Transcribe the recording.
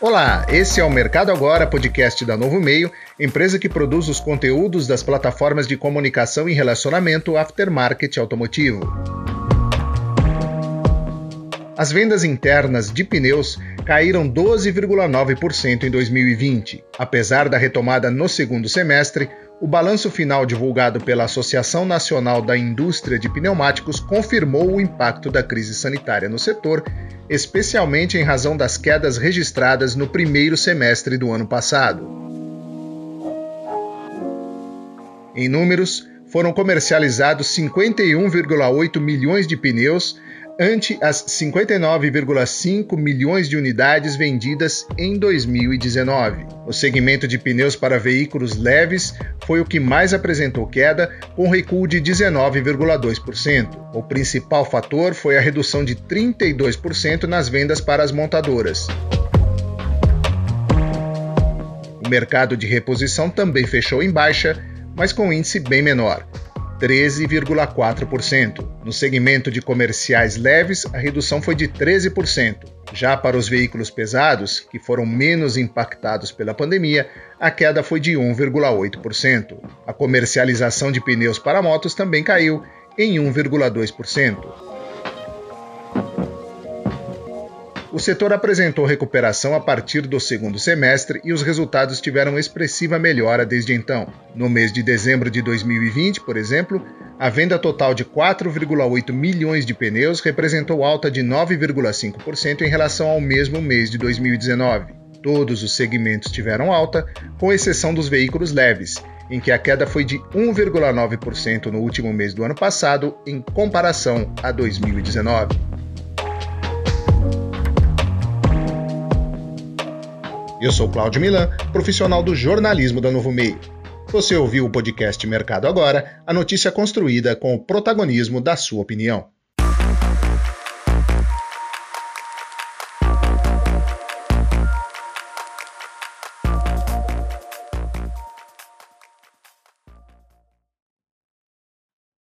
Olá, esse é o Mercado Agora, podcast da Novo Meio, empresa que produz os conteúdos das plataformas de comunicação e relacionamento aftermarket automotivo. As vendas internas de pneus caíram 12,9% em 2020. Apesar da retomada no segundo semestre, o balanço final divulgado pela Associação Nacional da Indústria de Pneumáticos confirmou o impacto da crise sanitária no setor especialmente em razão das quedas registradas no primeiro semestre do ano passado. Em números, foram comercializados 51,8 milhões de pneus, ante as 59,5 milhões de unidades vendidas em 2019. O segmento de pneus para veículos leves foi o que mais apresentou queda, com recuo de 19,2%. O principal fator foi a redução de 32% nas vendas para as montadoras. O mercado de reposição também fechou em baixa, mas com índice bem menor. 13,4%. No segmento de comerciais leves, a redução foi de 13%. Já para os veículos pesados, que foram menos impactados pela pandemia, a queda foi de 1,8%. A comercialização de pneus para motos também caiu em 1,2%. O setor apresentou recuperação a partir do segundo semestre e os resultados tiveram expressiva melhora desde então. No mês de dezembro de 2020, por exemplo, a venda total de 4,8 milhões de pneus representou alta de 9,5% em relação ao mesmo mês de 2019. Todos os segmentos tiveram alta, com exceção dos veículos leves, em que a queda foi de 1,9% no último mês do ano passado, em comparação a 2019. Eu sou Cláudio Milan, profissional do jornalismo da Novo Meio. Você ouviu o podcast Mercado Agora, a notícia construída com o protagonismo da sua opinião.